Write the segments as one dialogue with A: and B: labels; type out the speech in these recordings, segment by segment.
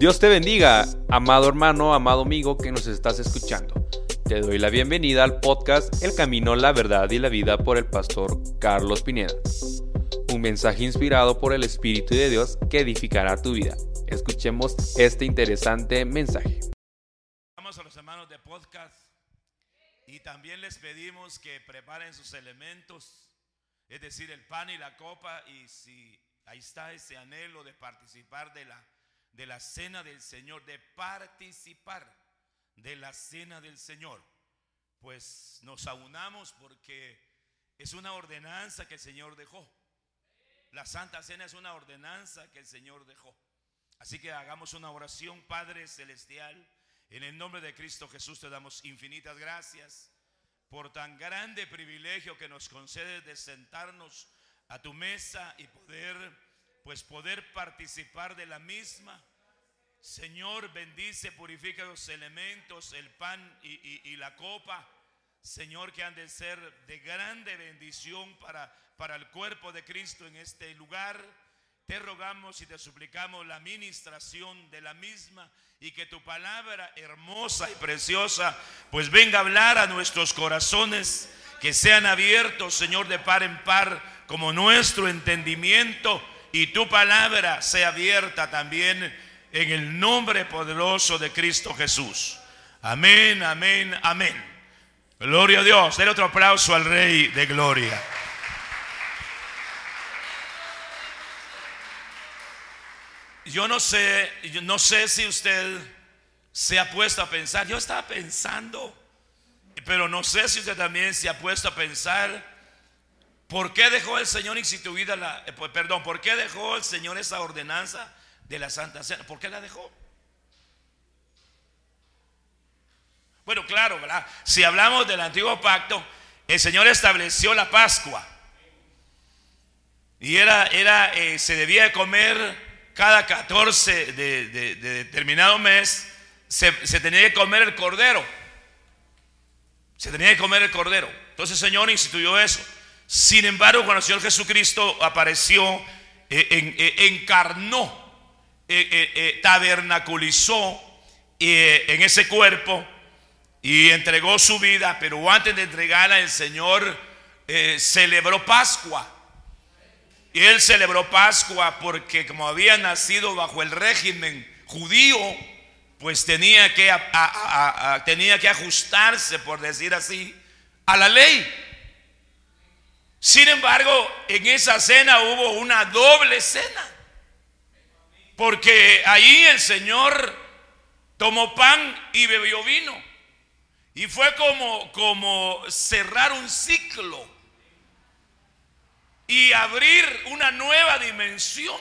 A: Dios te bendiga, amado hermano, amado amigo que nos estás escuchando. Te doy la bienvenida al podcast El Camino, la Verdad y la Vida por el pastor Carlos Pineda. Un mensaje inspirado por el Espíritu de Dios que edificará tu vida. Escuchemos este interesante mensaje.
B: Vamos a los hermanos de podcast y también les pedimos que preparen sus elementos, es decir, el pan y la copa y si ahí está ese anhelo de participar de la de la cena del Señor, de participar de la cena del Señor, pues nos aunamos porque es una ordenanza que el Señor dejó. La Santa Cena es una ordenanza que el Señor dejó. Así que hagamos una oración, Padre Celestial. En el nombre de Cristo Jesús te damos infinitas gracias por tan grande privilegio que nos concedes de sentarnos a tu mesa y poder pues poder participar de la misma. Señor, bendice, purifica los elementos, el pan y, la copa. Señor, que han de ser de grande bendición para, para el cuerpo de Cristo en este lugar. Te rogamos y te suplicamos la ministración de la misma y que tu palabra hermosa y preciosa pues venga a hablar a nuestros corazones, que sean abiertos, Señor, de par en par, como nuestro entendimiento y tu palabra sea abierta también en el nombre poderoso de Cristo Jesús. Amén, amén, amén. Gloria a Dios. Den otro aplauso al Rey de Gloria. Yo no sé, yo no sé si usted se ha puesto a pensar. Yo estaba pensando, pero no sé si usted también se ha puesto a pensar ¿Por qué dejó el Señor instituida la, eh, perdón, por qué dejó el Señor esa ordenanza de la Santa Cena? ¿Por qué la dejó? Bueno, claro. Si hablamos del antiguo pacto, el Señor estableció la Pascua. Y era, era, eh, se debía comer cada 14 de, determinado mes, se, se tenía que comer el cordero. Se tenía que comer el cordero. Entonces el Señor instituyó eso. Sin embargo, cuando el Señor Jesucristo apareció, eh, eh, encarnó, eh, tabernaculizó en ese cuerpo y entregó su vida, pero antes de entregarla el Señor celebró Pascua. Y él celebró Pascua porque como había nacido bajo el régimen judío, pues tenía que, tenía que ajustarse, por decir así, a la ley. Sin embargo, en esa cena hubo una doble cena. Porque ahí el Señor tomó pan y bebió vino. Y fue como, como cerrar un ciclo y abrir una nueva dimensión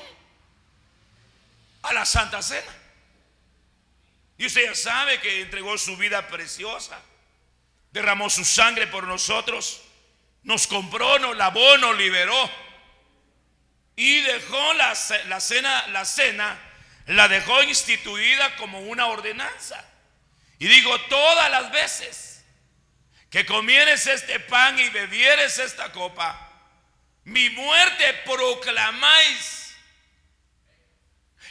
B: a la Santa Cena. Y usted ya sabe que entregó su vida preciosa, derramó su sangre por nosotros nos compró, nos lavó, nos liberó. Y dejó la, cena, la cena, la dejó instituida como una ordenanza. Y digo, todas las veces que comieres este pan y bebieres esta copa, mi muerte proclamáis.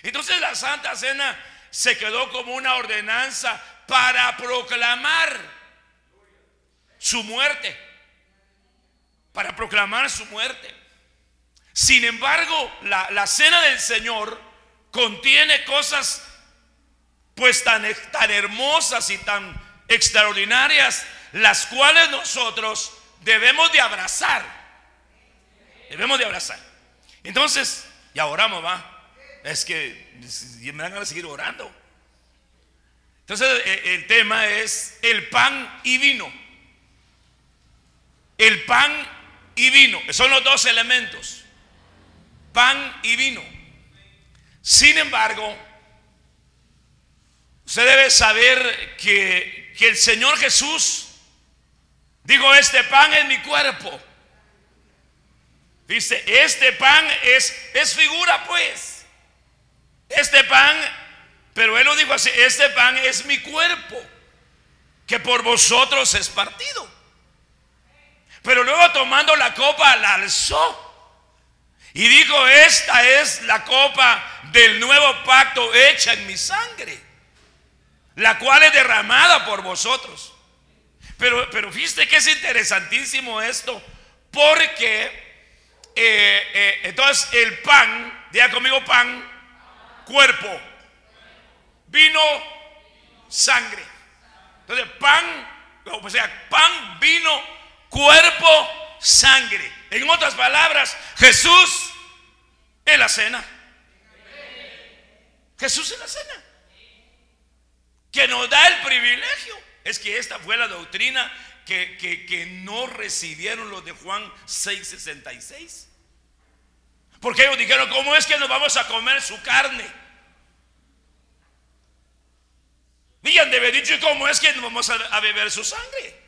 B: Entonces la Santa Cena se quedó como una ordenanza para proclamar su muerte para proclamar su muerte. Sin embargo, la, cena del Señor contiene cosas pues tan, tan hermosas y tan extraordinarias, las cuales nosotros debemos de abrazar. Debemos de abrazar. Entonces, ya oramos, va. Es que me dan de seguir orando. Entonces, e, el tema es el pan y vino. El pan y vino. Son los dos elementos. Pan y vino. Sin embargo, usted debe saber que, que el Señor Jesús dijo, este pan es mi cuerpo. Dice, este pan es, es figura pues. Este pan, pero él lo dijo así, este pan es mi cuerpo, que por vosotros es partido. Pero luego tomando la copa la alzó Y dijo, esta es la copa del nuevo pacto hecha en mi sangre, la cual es derramada por vosotros. Pero, pero fíjate que es interesantísimo esto, porque eh, eh, entonces el pan, diga conmigo pan, cuerpo, vino, sangre. Entonces pan, o sea, pan, vino, cuerpo, sangre. En otras palabras, Jesús en la cena. Jesús en la cena. Que nos da el privilegio. Es que esta fue la doctrina que, que no recibieron los de Juan 6:66. Porque ellos dijeron, ¿cómo es que nos vamos a comer su carne? Y han de haber dicho, ¿cómo es que nos vamos a beber su sangre?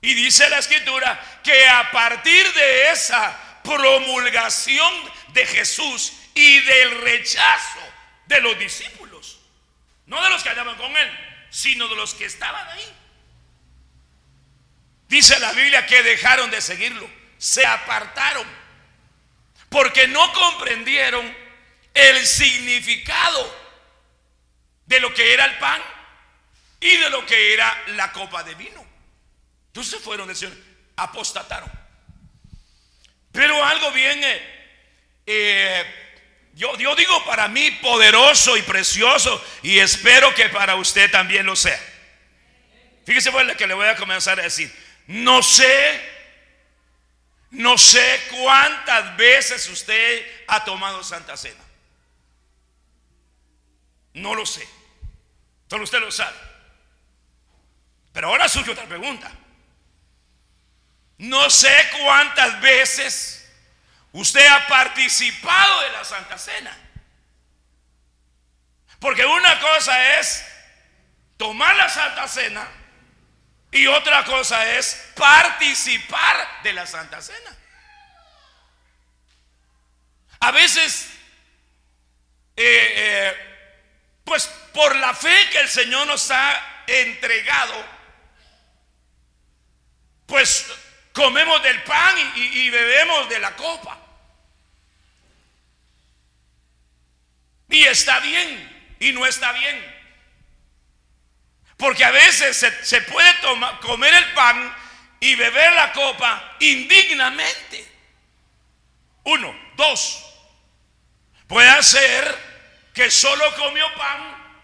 B: Y dice la escritura que a partir de esa promulgación de Jesús y del rechazo de los discípulos, no de los que andaban con él, sino de los que estaban ahí, dice la Biblia que dejaron de seguirlo, se apartaron, porque no comprendieron el significado de lo que era el pan y de lo que era la copa de vino. Entonces fueron del apostataron. Pero algo bien, eh, eh, yo, yo digo para mí poderoso y precioso y espero que para usted también lo sea. Fíjese pues lo que le voy a comenzar a decir. No sé, no sé cuántas veces usted ha tomado Santa Cena. No lo sé. Solo usted lo sabe. Pero ahora surge otra pregunta. No sé cuántas veces usted ha participado de la Santa Cena. Porque una cosa es tomar la Santa Cena y otra cosa es participar de la Santa Cena. A veces, eh, eh, pues por la fe que el Señor nos ha entregado, pues comemos del pan y, bebemos de la copa. Y está bien y no está bien. Porque a veces se, puede tomar, comer el pan y beber la copa indignamente. Uno, dos. Puede ser que solo comió pan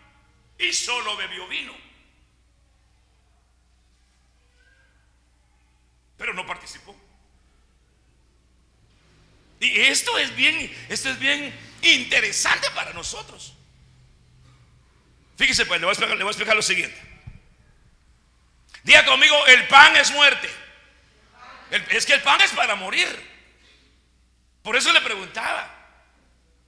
B: y solo bebió vino. Pero no participó. Y esto es bien, esto es bien interesante para nosotros. Fíjese pues, le voy a explicar, lo siguiente. Diga conmigo, el pan es muerte. es que el pan es para morir. Por eso le preguntaba.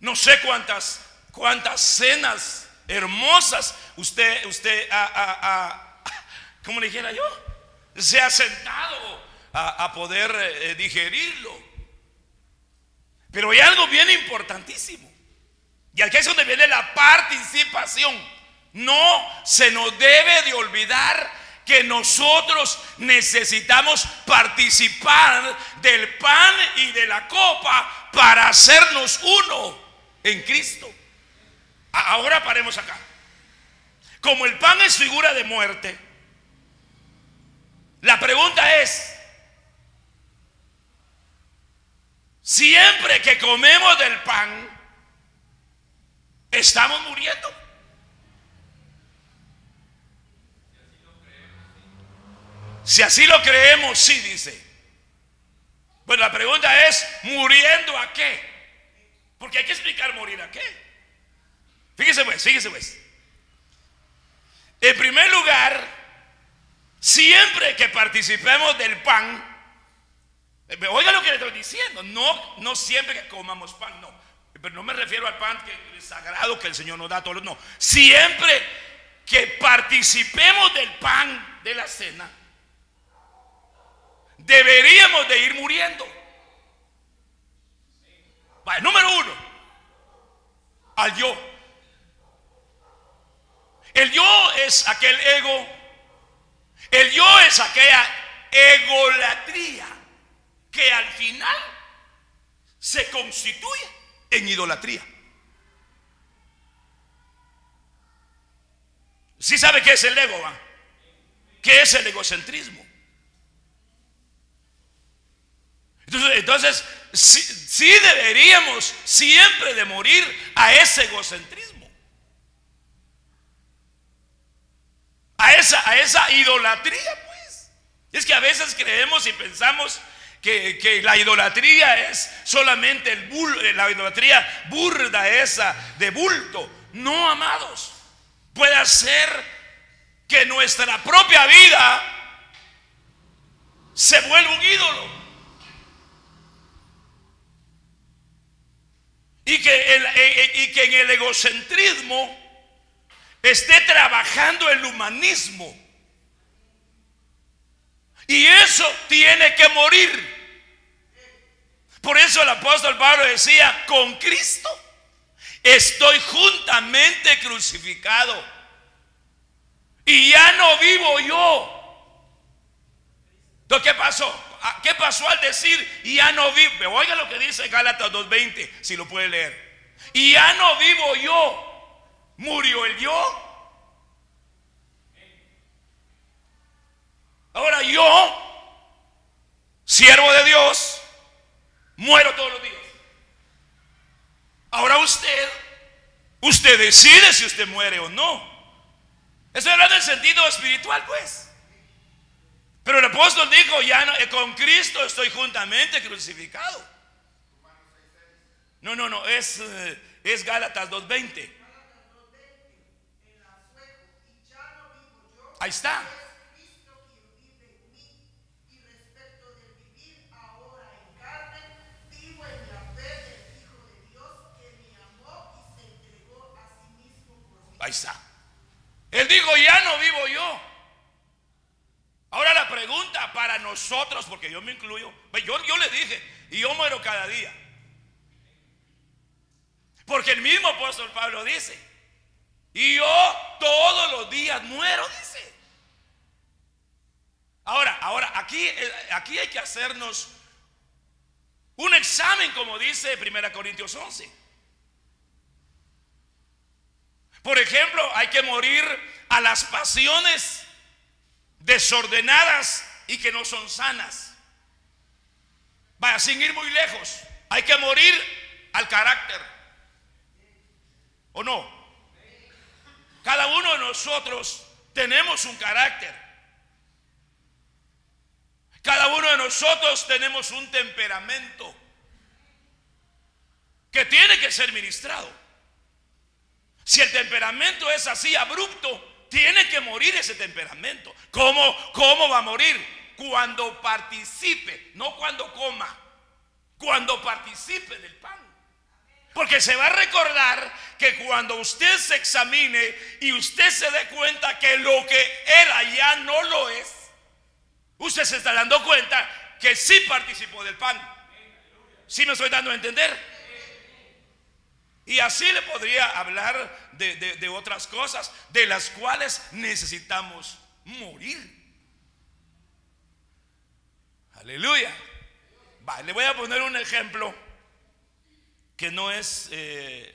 B: No sé cuántas, cuántas cenas hermosas usted, usted, a, le dijera yo, se ha sentado a, poder eh, digerirlo. Pero hay algo bien importantísimo. Y aquí es donde viene la participación. No se nos debe de olvidar que nosotros necesitamos participar del pan y de la copa para hacernos uno en Cristo. Ahora paremos acá. Como el pan es figura de muerte, la pregunta es, Siempre que comemos del pan, estamos muriendo. Si así lo creemos, sí, dice. Bueno, la pregunta es, ¿muriendo a qué? Porque hay que explicar morir a qué. Fíjese pues, fíjese pues. En primer lugar, siempre que participemos del pan, oiga lo que le estoy diciendo. No, no siempre que comamos pan, no. Pero no me refiero al pan que es sagrado que el Señor nos da a todos. No. Siempre que participemos del pan de la cena, deberíamos de ir muriendo. número uno, al yo. El yo es aquel ego. El yo es aquella egolatría que al final se constituye en idolatría. ¿Sí sabe qué es el ego? Va? ¿Qué es el egocentrismo? Entonces, entonces sí, deberíamos siempre de morir a ese egocentrismo. A esa, a esa idolatría, pues. Es que a veces creemos y pensamos que, la idolatría es solamente el la idolatría burda esa de bulto. No, amados. Puede ser que nuestra propia vida se vuelva un ídolo. Y que, el, e, e, y que en el egocentrismo esté trabajando el humanismo. Y eso tiene que morir. Por eso el apóstol Pablo decía, con Cristo estoy juntamente crucificado. Y ya no vivo yo. Entonces, ¿qué pasó? Ah, ¿Qué pasó al decir, ya no vivo? Oiga lo que dice Gálatas 2.20, si lo puede leer. Y ya no vivo yo. Murió el yo. Ahora yo, siervo de Dios, muero todos los días. Ahora usted, usted decide si usted muere o no. Eso era del sentido espiritual, pues. Pero el apóstol dijo, ya no, eh, con Cristo estoy juntamente crucificado. No, no, no, es, eh, es Gálatas 2.20. Ahí está. Ahí. Él dijo, ya no vivo yo. Ahora la pregunta para nosotros, porque yo me incluyo, yo, yo le dije, y yo muero cada día. Porque el mismo apóstol Pablo dice, y yo todos los días muero, dice. Ahora, ahora, aquí, eh, aquí hay que hacernos un examen, como dice 1 Corintios 11. Por ejemplo, hay que morir a las pasiones desordenadas y que no son sanas. Vaya, sin ir muy lejos, hay que morir al carácter. ¿O no? Cada uno de nosotros tenemos un carácter. Cada uno de nosotros tenemos un temperamento que tiene que ser ministrado. Si el temperamento es así abrupto, tiene que morir ese temperamento. ¿Cómo, ¿Cómo va a morir? Cuando participe, no cuando coma, cuando participe del pan. Porque se va a recordar que cuando usted se examine y usted se dé cuenta que lo que era ya no lo es, usted se está dando cuenta que sí participó del pan. ¿Sí me estoy dando a entender? Y así le podría hablar de, otras cosas de las cuales necesitamos morir. Aleluya. le voy a poner un ejemplo que no es eh,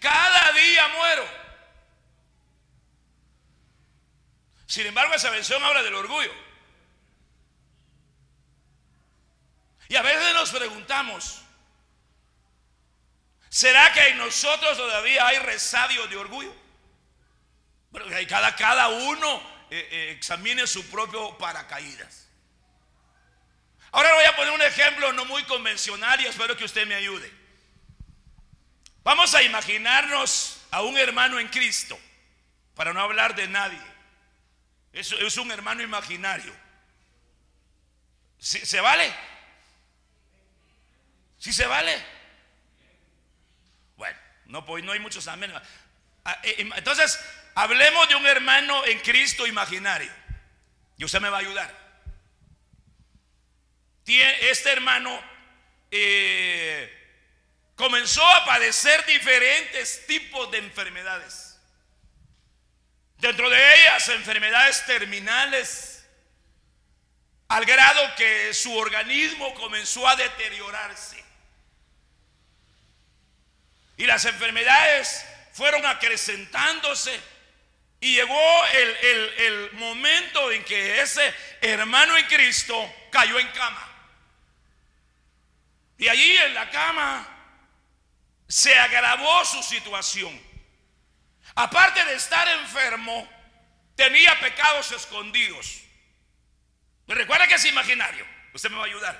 B: cada día muero. Sin embargo, esa mención habla del orgullo. Y a veces nos preguntamos, ¿será que en nosotros todavía hay resabio de orgullo? Bueno, cada, cada uno eh, eh, examine su propio paracaídas. Ahora voy a poner un ejemplo no muy convencional y espero que usted me ayude. Vamos a imaginarnos a un hermano en Cristo, para no hablar de nadie. Es un hermano imaginario. ¿Se vale? ¿Sí se vale? Bueno, no, pues no hay muchos amén. Ah, eh, entonces, hablemos de un hermano en Cristo imaginario. Y usted me va a ayudar. Este hermano eh, comenzó a padecer diferentes tipos de enfermedades. Dentro de ellas, enfermedades terminales, al grado que su organismo comenzó a deteriorarse. Y las enfermedades fueron acrecentándose. Y llegó el, el momento en que ese hermano en Cristo cayó en cama. Y allí en la cama se agravó su situación. Aparte de estar enfermo, tenía pecados escondidos. Me recuerda que es imaginario. Usted me va a ayudar.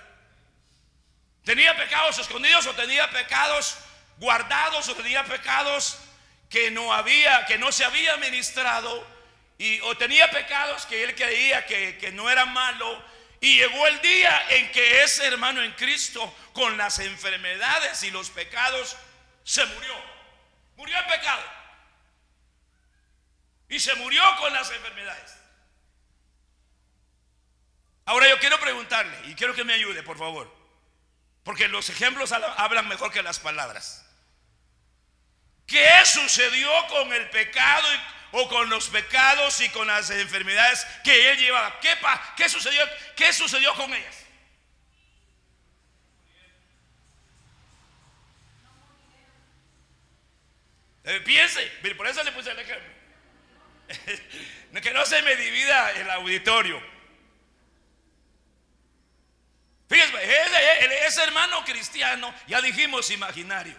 B: Tenía pecados escondidos o tenía pecados guardados o tenía pecados que no había, que no se había ministrado y o tenía pecados que él creía que, que no era malo y llegó el día en que ese hermano en Cristo con las enfermedades y los pecados se murió. Murió en pecado. Y se murió con las enfermedades. Ahora yo quiero preguntarle, y quiero que me ayude, por favor, porque los ejemplos hablan mejor que las palabras. ¿Qué sucedió con el pecado o con los pecados y con las enfermedades que él llevaba? ¿Qué, qué sucedió? ¿Qué sucedió con ellas? Eh, piense, por eso le puse el ejemplo. que no se me divida el auditorio. Fíjese, ese hermano cristiano, ya dijimos imaginario,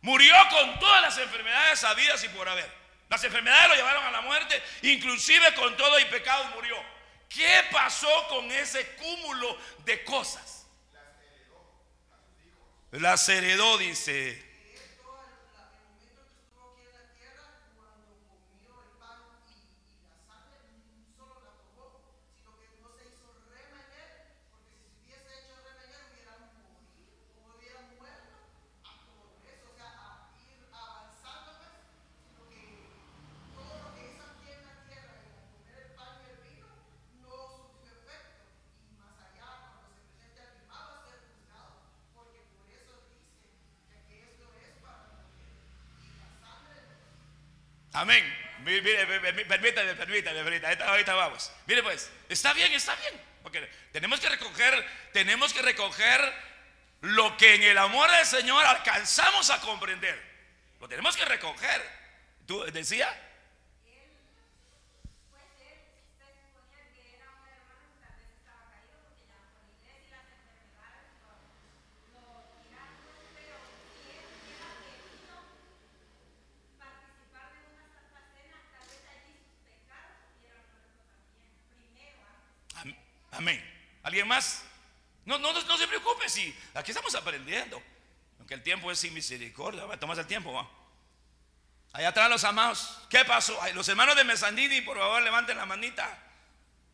B: murió con todas las enfermedades habidas y por haber. Las enfermedades lo llevaron a la muerte, inclusive con todo y pecado murió. ¿Qué pasó con ese cúmulo de cosas? Las heredó, dice Amén. permítame, permítame, permítame. Ahorita vamos. Mire pues, está bien, está bien. Porque tenemos que recoger, tenemos que recoger lo que en el amor del Señor alcanzamos a comprender. Lo tenemos que recoger. ¿Tú decía? Amén. ¿Alguien más? No, no, no se preocupe si aquí estamos aprendiendo. Aunque el tiempo es sin misericordia. Tomas el tiempo, ¿va? Allá atrás los amados. ¿Qué pasó? los hermanos de Mesandini, por favor, levanten la manita.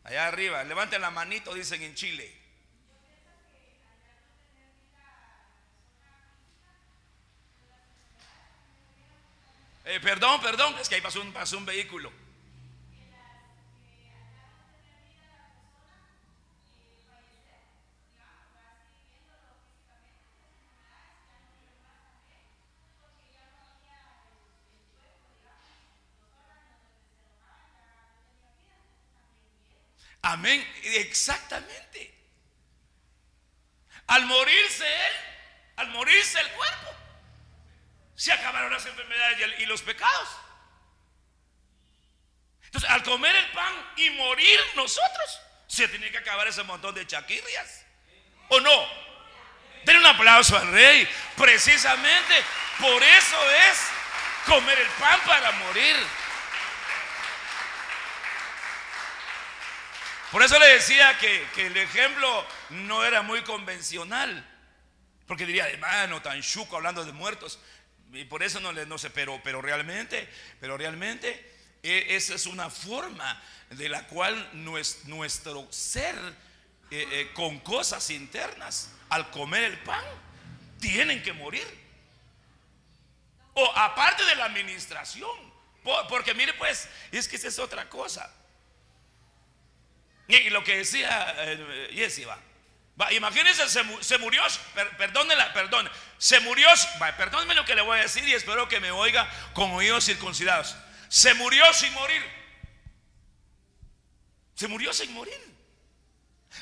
B: Allá arriba, levanten la manito, dicen en Chile. Eh, perdón, perdón, es que ahí pasó un, pasó un vehículo. Amén. Exactamente. Al morirse él, al morirse el cuerpo, se acabaron las enfermedades y los pecados. Entonces, al comer el pan y morir nosotros, se tiene que acabar ese montón de chaquirrias. ¿O no? Den un aplauso al rey. Precisamente por eso es comer el pan para morir. Por eso le decía que, el ejemplo no era muy convencional. Porque diría, hermano, tan chuco hablando de muertos. Y por eso no no sé, pero, pero realmente, pero realmente e, esa es una forma de la cual nuestro ser eh, eh, con cosas internas, al comer el pan, tienen que morir. O aparte de la administración. Porque mire pues, es que esa es otra cosa. Y lo que decía eh, Jesse, va. Imagínense, se, murió, perdónela, perdone, se murió, va, perdóneme lo que le voy a decir y espero que me oiga con oídos circuncidados. Se murió sin morir. Se murió sin morir.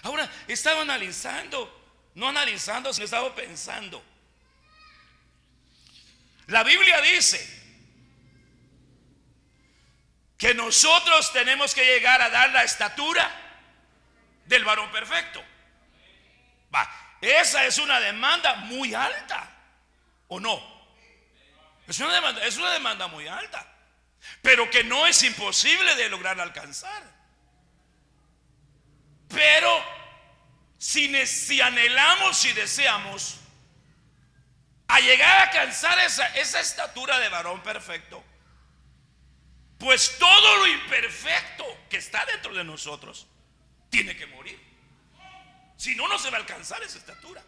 B: Ahora, estaba analizando, no analizando, sino estaba pensando. La Biblia dice que nosotros tenemos que llegar a dar la estatura del varón perfecto. Va, esa es una demanda muy alta, ¿o no? Es una demanda, es una demanda muy alta, pero que no es imposible de lograr alcanzar. Pero si, si anhelamos y deseamos a llegar a alcanzar esa, esa estatura de varón perfecto, pues todo lo imperfecto que está dentro de nosotros tiene que morir. Si no, no se va a alcanzar esa estatura.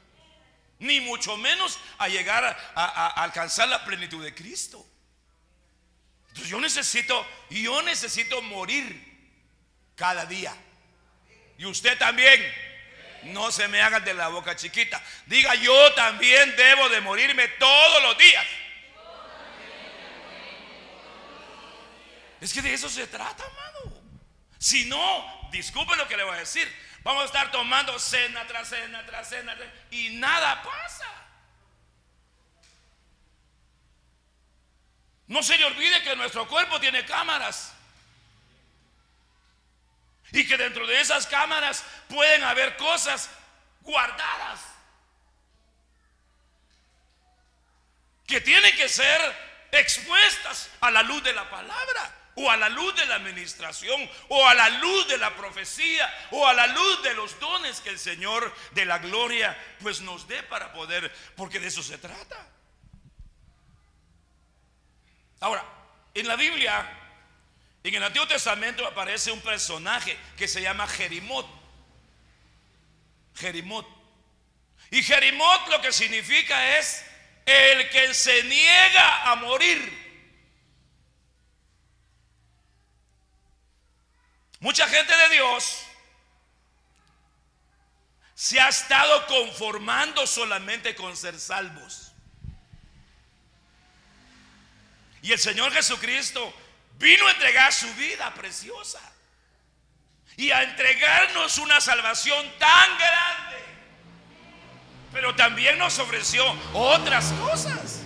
B: Ni mucho menos a llegar a, alcanzar la plenitud de Cristo. Entonces yo necesito, yo necesito morir cada día. Y usted también. No se me haga de la boca chiquita. Diga, yo también debo de morirme todos los días. Es que de eso se trata, amado. Si no, disculpe lo que le voy a decir. Vamos a estar tomando cena tras cena tras cena y nada pasa. No se le olvide que nuestro cuerpo tiene cámaras. Y que dentro de esas cámaras pueden haber cosas guardadas. Que tienen que ser expuestas a la luz de la palabra o a la luz de la administración, o a la luz de la profecía, o a la luz de los dones que el Señor de la gloria pues nos dé para poder, porque de eso se trata. Ahora, en la Biblia, en el Antiguo Testamento aparece un personaje que se llama Jerimot. Jerimot. Y Jerimot lo que significa es el que se niega a morir. Mucha gente de Dios se ha estado conformando solamente con ser salvos. Y el Señor Jesucristo vino a entregar su vida preciosa y a entregarnos una salvación tan grande. Pero también nos ofreció otras cosas.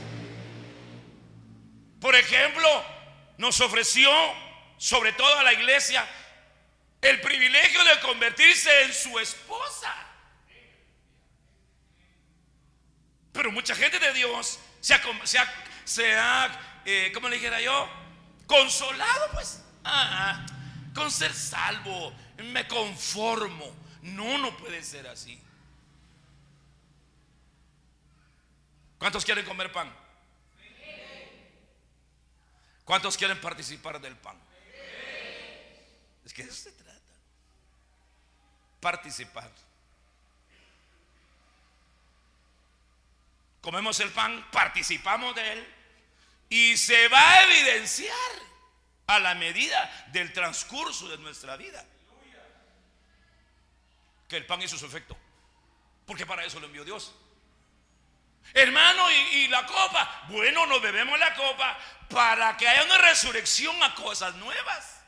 B: Por ejemplo, nos ofreció sobre todo a la iglesia el privilegio de convertirse en su esposa. Pero mucha gente de Dios se ha, se ha, eh, ¿cómo le dijera yo? Consolado, pues. Ah, con ser salvo, me conformo. No, no puede ser así. ¿Cuántos quieren comer pan? ¿Cuántos quieren participar del pan? Es que eso participar. Comemos el pan, participamos de él y se va a evidenciar a la medida del transcurso de nuestra vida que el pan hizo su efecto. Porque para eso lo envió Dios. Hermano, y, y, la copa. Bueno, nos bebemos la copa para que haya una resurrección a cosas nuevas.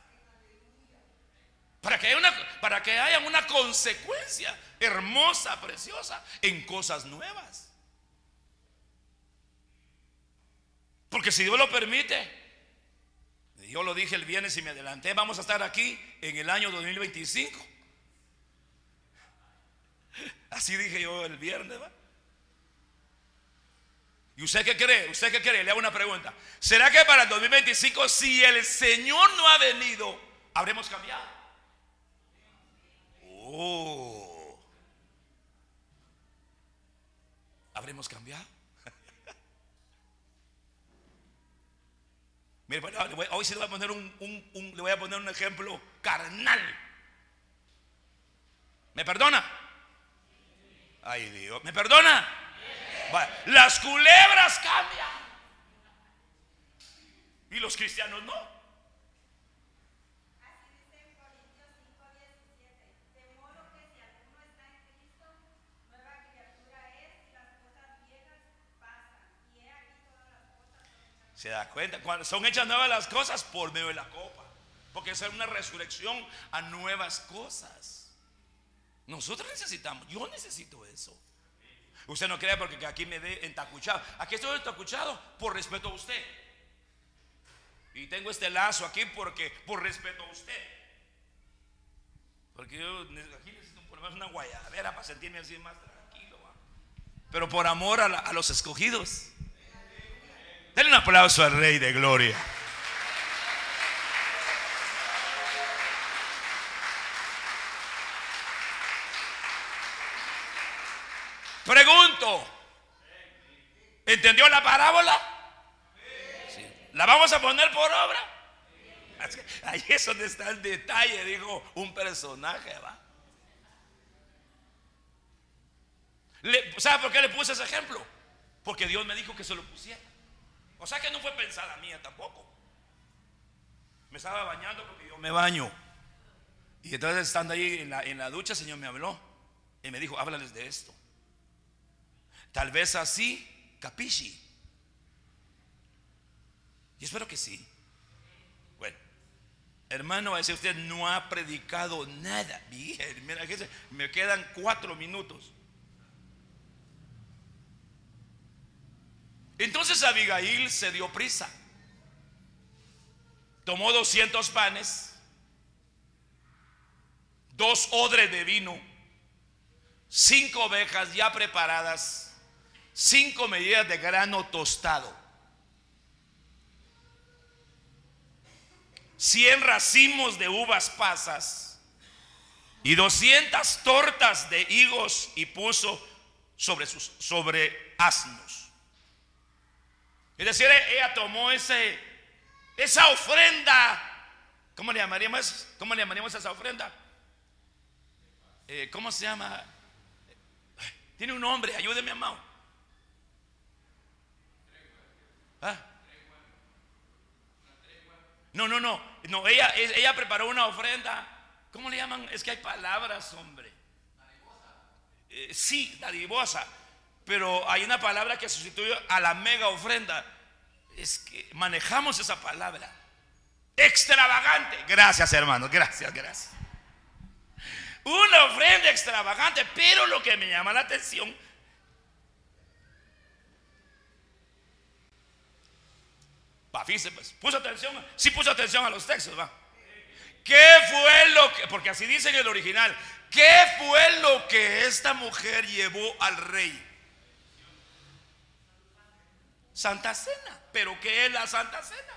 B: Para que, haya una, para que haya una consecuencia hermosa, preciosa, en cosas nuevas. Porque si Dios lo permite, yo lo dije el viernes y me adelanté, vamos a estar aquí en el año 2025. Así dije yo el viernes. ¿Y usted qué cree? ¿Usted qué cree? Le hago una pregunta. ¿Será que para el 2025, si el Señor no ha venido, habremos cambiado? Oh. ¿Habremos cambiado? Hoy sí le voy a poner un, le voy a poner un ejemplo carnal. ¿Me perdona? Ay Dios, ¿me perdona? Las culebras cambian. Y los cristianos no. ¿Se da cuenta? Cuando son hechas nuevas las cosas por medio de la copa. Porque es una resurrección a nuevas cosas. Nosotros necesitamos, yo necesito eso. Usted no crea porque aquí me ve entacuchado. Aquí estoy entacuchado por respeto a usted. Y tengo este lazo aquí porque por respeto a usted. Porque yo aquí necesito poner una guayabera para sentirme así más tranquilo. Pero por amor a, a los escogidos. Denle un aplauso al Rey de Gloria. Pregunto, ¿entendió la parábola? ¿La vamos a poner por obra? Ahí es donde está el detalle, dijo un personaje, ¿va? ¿Sabe por qué le puse ese ejemplo? Porque Dios me dijo que se lo pusiera. O sea que no fue pensada mía tampoco. Me estaba bañando porque yo me baño. Y entonces estando ahí en la, en la ducha, el Señor me habló y me dijo, háblales de esto. Tal vez así, capisci. Y espero que sí. Bueno, hermano, decir usted no ha predicado nada. Mira, me quedan cuatro minutos. Entonces Abigail se dio prisa. Tomó 200 panes, dos odres de vino, cinco ovejas ya preparadas cinco medidas de grano tostado, 100 racimos de uvas pasas y 200 tortas de higos y puso sobre sus sobre asnos. Es decir, ella tomó ese esa ofrenda. ¿Cómo le llamaríamos? ¿Cómo le llamaríamos esa ofrenda? Eh, ¿Cómo se llama? Tiene un nombre, ayúdeme, amado. ¿Ah? No, no, no. No, ella, ella preparó una ofrenda. ¿Cómo le llaman? Es que hay palabras, hombre. Eh, sí, dadivosa. Pero hay una palabra que sustituye a la mega ofrenda. Es que manejamos esa palabra. Extravagante. Gracias, hermanos. Gracias, gracias. Una ofrenda extravagante. Pero lo que me llama la atención Va, fíjese, pues, puso atención, sí puso atención a los textos, va. ¿Qué fue lo que, porque así dice en el original, qué fue lo que esta mujer llevó al rey? Santa Cena. ¿Pero qué es la Santa Cena?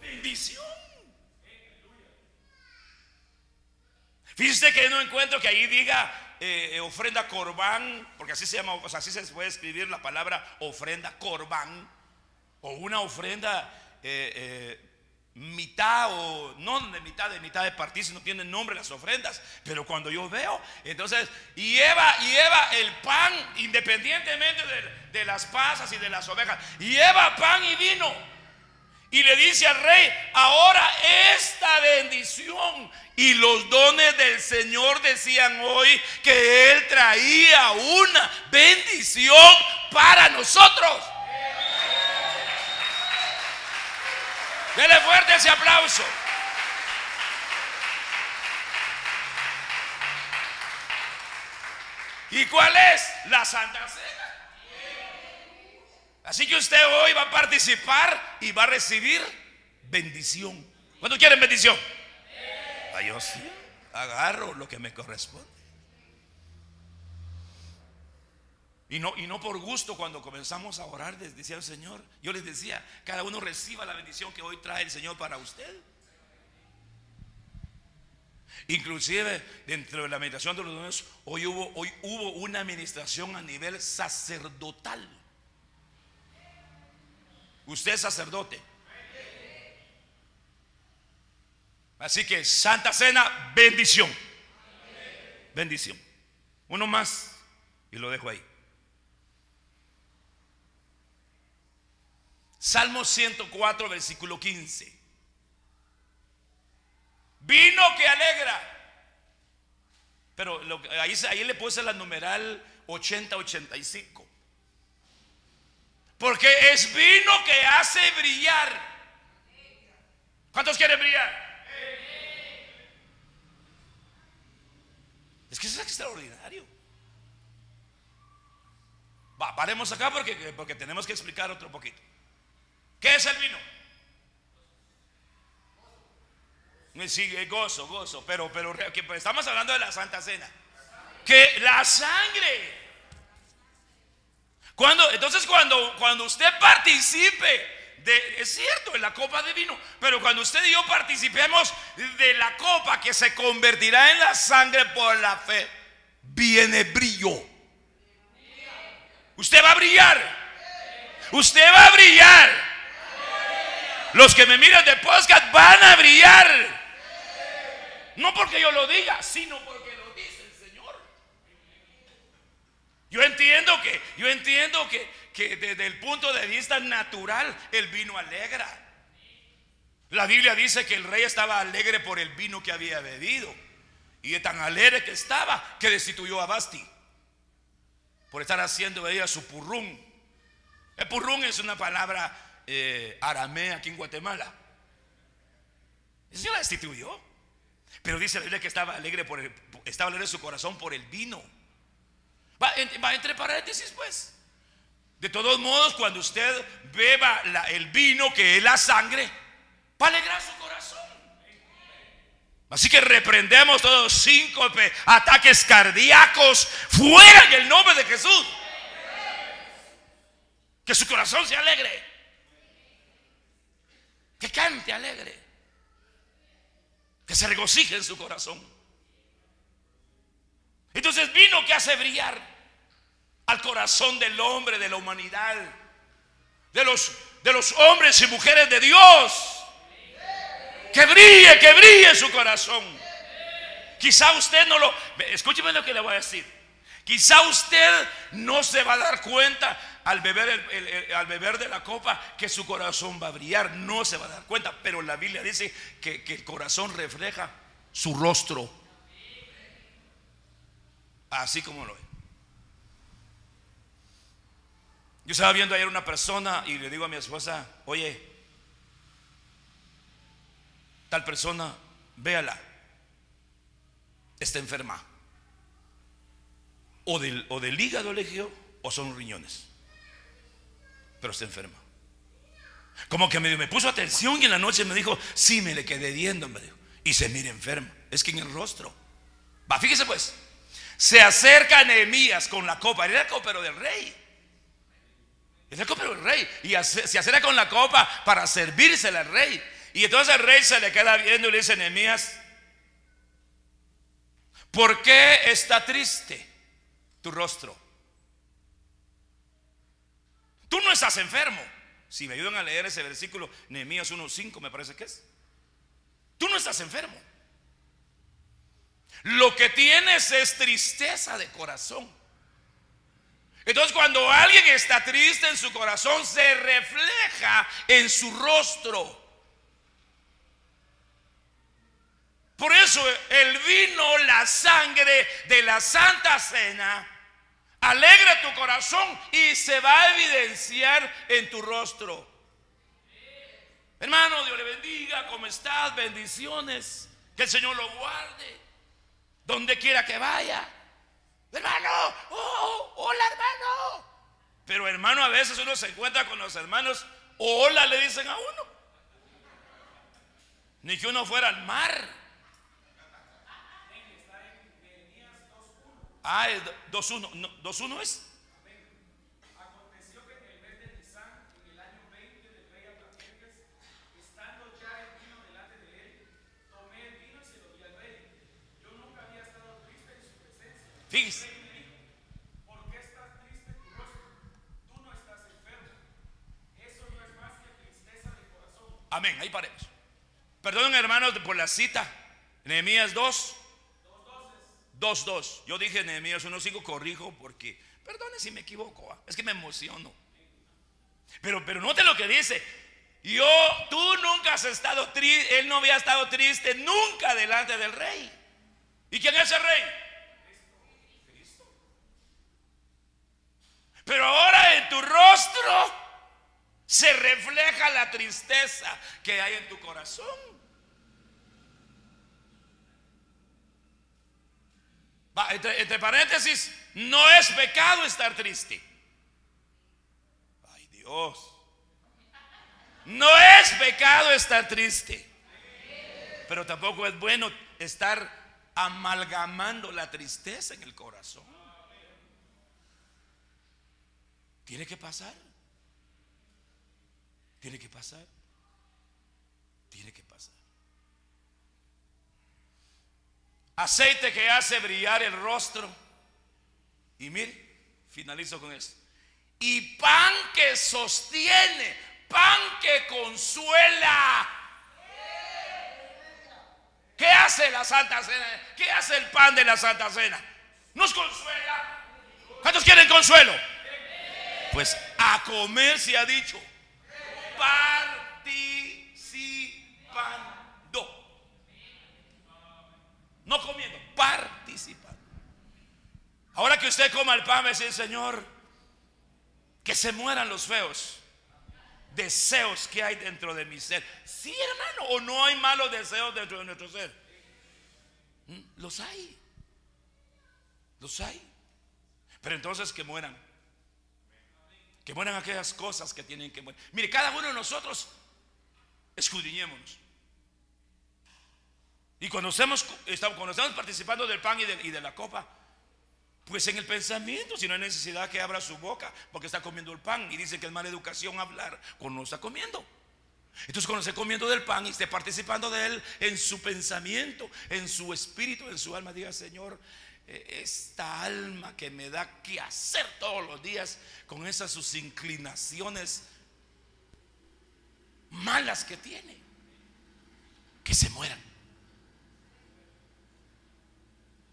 B: Bendición. Fíjese que no encuentro que ahí diga eh, eh, ofrenda corbán, porque así se llama, o sea, así se puede escribir la palabra ofrenda corbán o una ofrenda eh, eh, mitad o no de mitad de mitad de partir si no tienen nombre las ofrendas. Pero cuando yo veo entonces lleva lleva el pan independientemente de, de las pasas y de las ovejas lleva pan y vino y le dice al rey ahora esta bendición y los dones del Señor decían hoy que él traía una bendición para nosotros Dele fuerte ese aplauso. ¿Y cuál es? La Santa Cena. Así que usted hoy va a participar y va a recibir bendición. ¿Cuántos quieren bendición? Ah, yo sí. Agarro lo que me corresponde. Y no, y no por gusto cuando comenzamos a orar, decía el Señor, yo les decía, cada uno reciba la bendición que hoy trae el Señor para usted. Inclusive dentro de la meditación de los dones, hoy hubo, hoy hubo una administración a nivel sacerdotal. Usted es sacerdote. Así que Santa Cena, bendición. Bendición. Uno más y lo dejo ahí. Salmo 104, versículo 15. Vino que alegra. Pero ahí, le puse la numeral 80-85. Porque es vino que hace brillar. ¿Cuántos quieren brillar? Es que eso es extraordinario. Va, paremos acá porque, porque tenemos que explicar otro poquito. ¿Qué es el vino? Sí, gozo, gozo, pero, pero estamos hablando de la Santa Cena. Que la sangre. Cuando, entonces cuando, cuando usted participe de, es cierto, en la copa de vino, pero cuando usted y yo participemos de la copa que se convertirá en la sangre por la fe, viene brillo. Usted va a brillar. Usted va a brillar. Los que me miran de podcast van a brillar. No porque yo lo diga, sino porque lo dice el Señor. Yo entiendo que, yo entiendo que, que desde el punto de vista natural el vino alegra. La Biblia dice que el rey estaba alegre por el vino que había bebido. Y de tan alegre que estaba que destituyó a Basti. Por estar haciendo ella su purrún. El purrún es una palabra eh, aramea aquí en Guatemala. Eso la destituyó. Pero dice la Biblia que estaba alegre por el, estaba alegre su corazón por el vino. Va, entre paréntesis, pues. De todos modos, cuando usted beba el vino que es la sangre, va a alegrar su corazón. Así que reprendemos todos cinco ataques cardíacos fuera en el nombre de Jesús. Que su corazón se alegre. Que cante alegre. Que se regocije en su corazón. Entonces vino que hace brillar al corazón del hombre, de la humanidad, de los, de los hombres y mujeres de Dios. Que brille, que brille su corazón. Quizá usted no lo... Escúcheme lo que le voy a decir. Quizá usted no se va a dar cuenta al beber, de la copa que su corazón va a brillar. No se va a dar cuenta. Pero la Biblia dice que, que el corazón refleja su rostro. Así como lo es. Yo estaba viendo ayer una persona y le digo a mi esposa, oye, tal persona, véala, está enferma. O del, o del hígado eligió o son riñones. Pero está enferma. Como que me, puso atención y en la noche me dijo, sí, me le quedé viendo. Y se mira enferma. Es que en el rostro. Va, fíjese pues. Se acerca Nehemías con la copa. Era el copero del rey. Es el copero del rey. Y se acerca con la copa para servírsela al rey. Y entonces el rey se le queda viendo y le dice, Nehemías, ¿por qué está triste tu rostro? Tú no estás enfermo. Si me ayudan a leer ese versículo, Nehemías 1.5 me parece que es. Tú no estás enfermo. Lo que tienes es tristeza de corazón. Entonces cuando alguien está triste en su corazón, se refleja en su rostro. Por eso el vino, la sangre de la Santa Cena, alegra tu corazón y se va a evidenciar en tu rostro. Hermano, Dios le bendiga, ¿cómo estás? Bendiciones. Que el Señor lo guarde. Donde quiera que vaya. Hermano, oh, hola hermano. Pero hermano, a veces uno se encuentra con los hermanos, hola le dicen a uno. Ni que uno fuera al mar. Ah, 2.1. 2.1 es. Fíjese. ¿Por qué estás triste tu rostro? Tú no estás enfermo. Eso no es más que tristeza de corazón. Amén, ahí paremos. Perdonen hermanos por la cita. Nehemías 2. 2, 2. Yo dije Nehemías 1.5, corrijo porque, perdone si me equivoco, ¿ah? es que me emociono. Pero, pero note lo que dice. Yo, tú nunca has estado triste, él no había estado triste nunca delante del rey. ¿Y quién es el rey? Pero ahora en tu rostro refleja la tristeza que hay en tu corazón. Entre, paréntesis, no es pecado estar triste. Ay Dios. No es pecado estar triste. Pero tampoco es bueno estar amalgamando la tristeza en el corazón. Tiene que pasar. Tiene que pasar. Tiene que pasar. Aceite que hace brillar el rostro. Y mire, finalizo con esto. Y pan que sostiene, pan que consuela. ¿Qué hace la Santa Cena? ¿Qué hace el pan de la Santa Cena? ¿Nos consuela? ¿Cuántos quieren consuelo? Pues a comer se ha dicho. Participando. No comiendo, participando. Ahora que usted coma el pan, me dice el Señor, que se mueran los feos deseos que hay dentro de mi ser. Sí, hermano, o no hay malos deseos dentro de nuestro ser. ¿Mm? Los hay. Los hay. Pero entonces que mueran. Que mueran aquellas cosas que tienen que morir. Mire, cada uno de nosotros escudriñémonos. Y cuando estamos, participando del pan y de, y de la copa, pues en el pensamiento, si no hay necesidad que abra su boca, porque está comiendo el pan y dice que es mala educación hablar cuando no está comiendo. Entonces cuando esté comiendo del pan y esté participando de él en su pensamiento, en su espíritu, en su alma, diga Señor, eh, esta alma que me da que hacer todos los días con esas sus inclinaciones malas que tiene, que se mueran.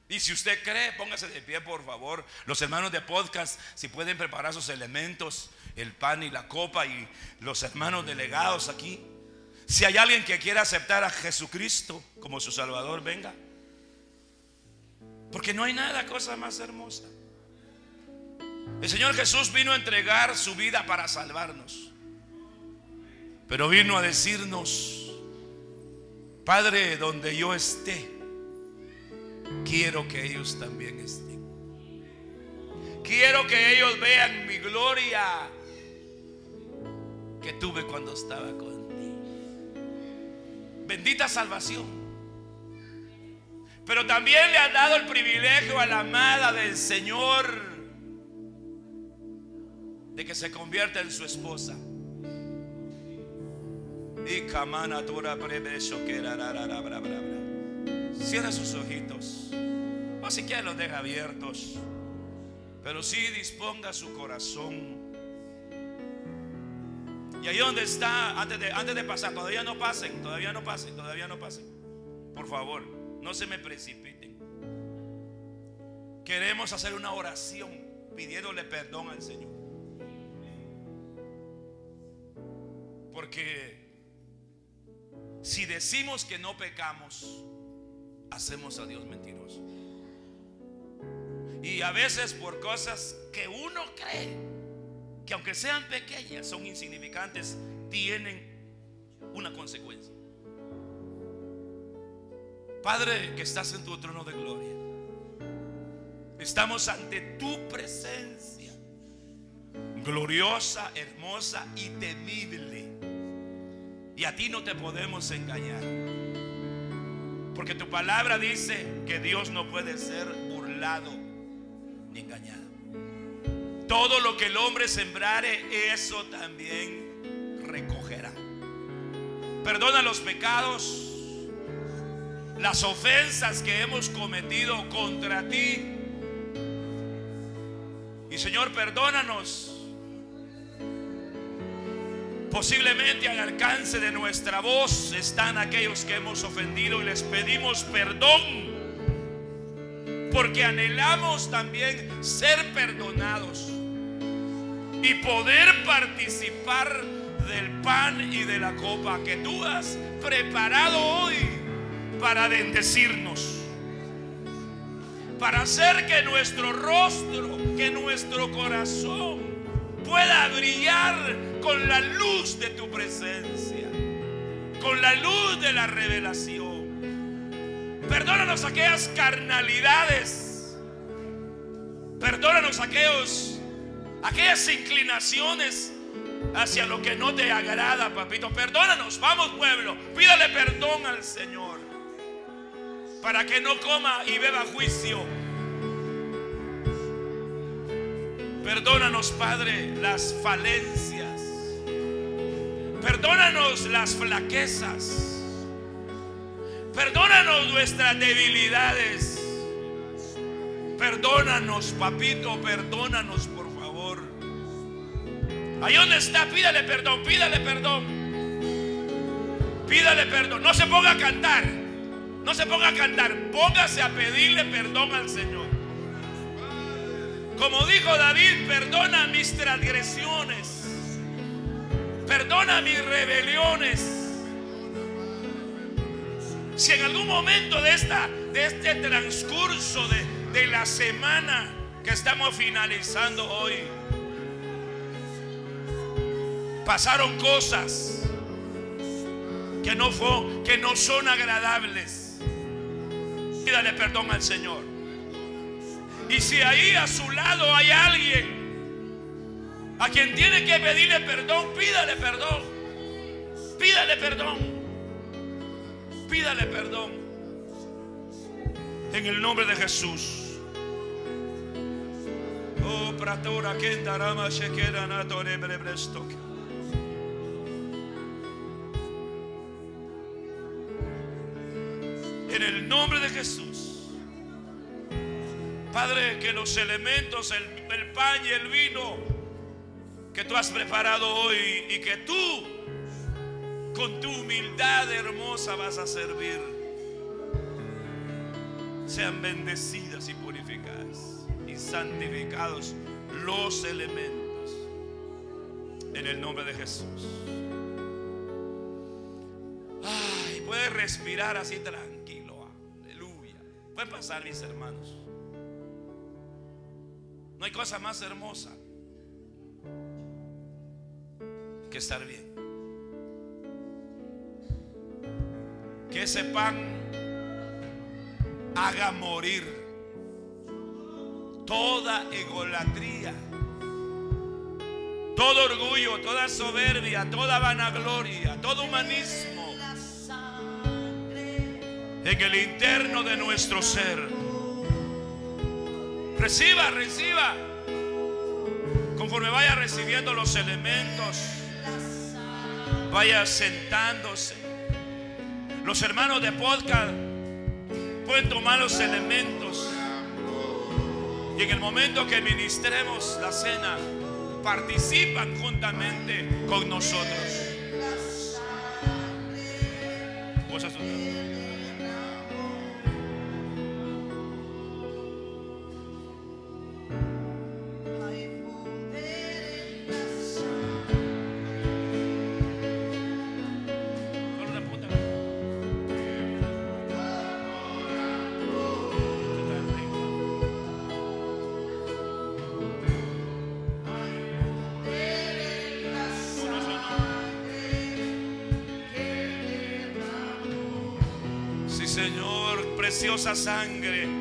B: Y si usted cree, póngase de pie, por favor. Los hermanos de podcast, si pueden preparar sus elementos, el pan y la copa, y los hermanos delegados aquí. Si hay alguien que quiera aceptar a Jesucristo como su Salvador, venga. Porque no hay nada cosa más hermosa. El Señor Jesús vino a entregar su vida para salvarnos. Pero vino a decirnos, Padre, donde yo esté quiero que ellos también estén. Quiero que ellos vean mi gloria que tuve cuando estaba contigo. Bendita salvación. Pero también le ha dado el privilegio a la amada del Señor de que se convierta en su esposa. Y camana prebeso que Cierra sus ojitos. O si quiere los deja abiertos. Pero sí disponga su corazón. Y ahí donde está, antes de, antes de pasar, todavía no pasen, todavía no pasen, todavía no pasen. Por favor, no se me precipiten. Queremos hacer una oración pidiéndole perdón al Señor. Porque si decimos que no pecamos, hacemos a Dios mentiroso. Y a veces por cosas que uno cree que aunque sean pequeñas, son insignificantes, tienen una consecuencia. Padre que estás en tu trono de gloria, estamos ante tu presencia, gloriosa, hermosa y temible. Y a ti no te podemos engañar. Porque tu palabra dice que Dios no puede ser burlado ni engañado. Todo lo que el hombre sembrare, eso también recogerá. Perdona los pecados, las ofensas que hemos cometido contra ti. Y Señor, perdónanos Posiblemente al alcance de nuestra voz están aquellos que hemos ofendido y les pedimos perdón. Porque anhelamos también ser perdonados y poder participar del pan y de la copa que tú has preparado hoy para bendecirnos. Para hacer que nuestro rostro, que nuestro corazón pueda brillar con la luz de tu presencia, con la luz de la revelación. Perdónanos aquellas carnalidades. Perdónanos aquellos, aquellas inclinaciones hacia lo que no te agrada, papito. Perdónanos, vamos pueblo, pídale perdón al Señor para que no coma y beba juicio. Perdónanos, Padre, las falencias. Perdónanos las flaquezas. Perdónanos nuestras debilidades. Perdónanos, papito, perdónanos, por favor. Ahí donde está, pídale perdón, pídale perdón. Pídale perdón. No se ponga a cantar. No se ponga a cantar. Póngase a pedirle perdón al Señor. Como dijo David, perdona mis transgresiones. Perdona mis rebeliones. Si en algún momento de, esta, de este transcurso de, de la semana que estamos finalizando hoy, pasaron cosas que no, fue, que no son agradables, pídale perdón al Señor. Y si ahí a su lado hay alguien a quien tiene que pedirle perdón, pídale perdón. Pídale perdón. Pídale perdón. En el nombre de Jesús. Oh, pratora kendarama. En el nombre de Jesús. Padre, que los elementos, el, el, pan y el vino que tú has preparado hoy y que tú con tu humildad hermosa vas a servir, sean bendecidas y purificadas y santificados los elementos en el nombre de Jesús. Ay, puedes respirar así tranquilo. Aleluya. Pueden pasar mis hermanos. No hay cosa más hermosa estar bien. Que ese pan haga morir toda egolatría, todo orgullo, toda soberbia, toda vanagloria, todo humanismo en el interno de nuestro ser. Reciba, reciba. Conforme vaya recibiendo los elementos, vaya sentándose. Los hermanos de podcast pueden tomar los elementos. Y en el momento que ministremos la cena, participan juntamente con nosotros. Señor, preciosa sangre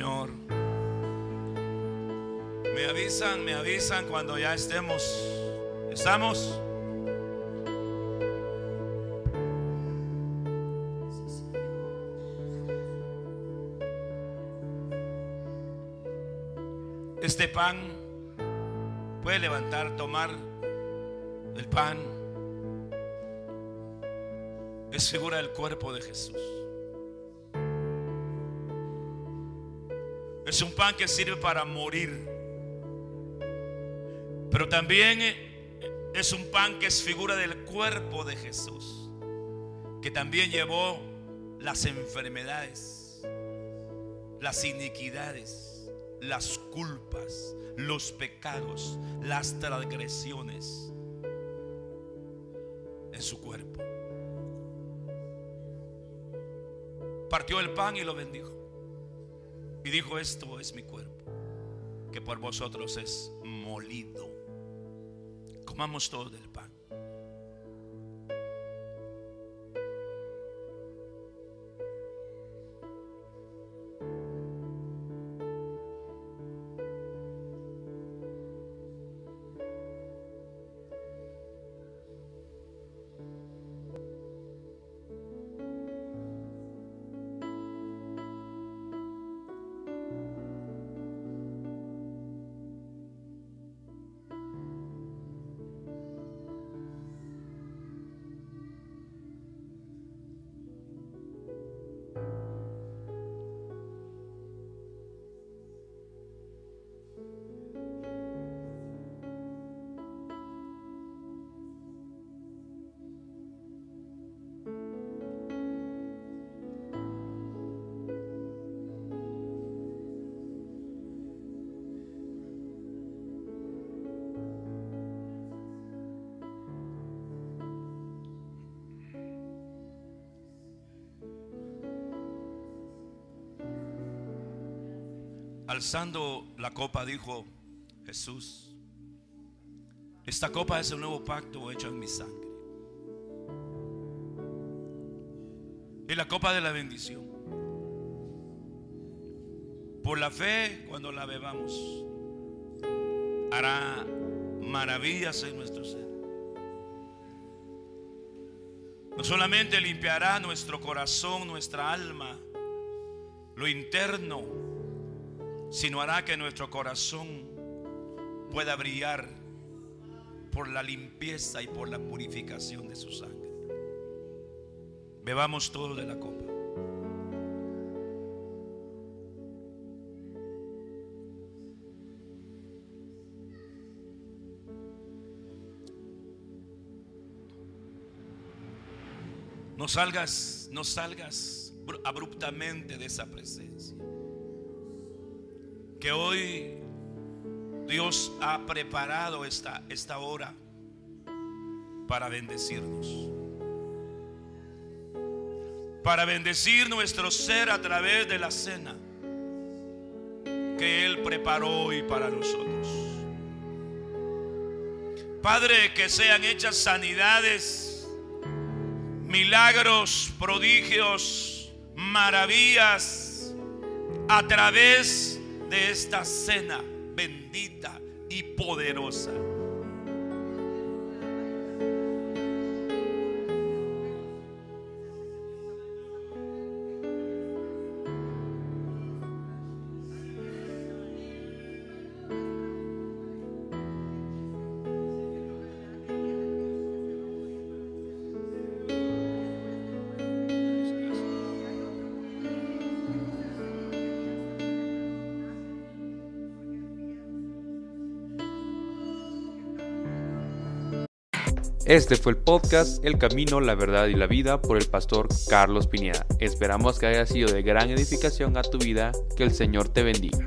B: Señor. Me avisan, me avisan cuando ya estemos. ¿Estamos? Este pan puede levantar, tomar el pan. Es figura del cuerpo de Jesús. Es un pan que sirve para morir. Pero también es un pan que es figura del cuerpo de Jesús. Que también llevó las enfermedades, las iniquidades las culpas, los pecados, las transgresiones en su cuerpo. Partió el pan y lo bendijo. Y dijo, esto es mi cuerpo, que por vosotros es molido. Comamos todo del pan. Alzando la copa dijo Jesús, esta copa es el nuevo pacto hecho en mi sangre. Y la copa de la bendición. Por la fe, cuando la bebamos, hará maravillas en nuestro ser. No solamente limpiará nuestro corazón, nuestra alma, lo interno, sino hará que nuestro corazón pueda brillar por la limpieza y por la purificación de su sangre. Bebamos todo de la copa. No salgas, no salgas abruptamente de esa presencia que hoy Dios ha preparado esta, esta hora para bendecirnos. Para bendecir nuestro ser a través de la cena que Él preparó hoy para nosotros. Padre, que sean hechas sanidades, milagros, prodigios, maravillas a través de esta cena bendita y poderosa.
A: Este fue el podcast El Camino, la Verdad y la Vida por el pastor Carlos Pineda. Esperamos que haya sido de gran edificación a tu vida. Que el Señor te bendiga.